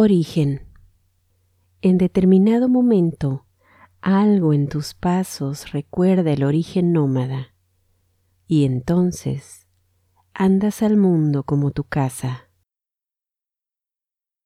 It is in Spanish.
Origen. En determinado momento, algo en tus pasos recuerda el origen nómada y entonces andas al mundo como tu casa.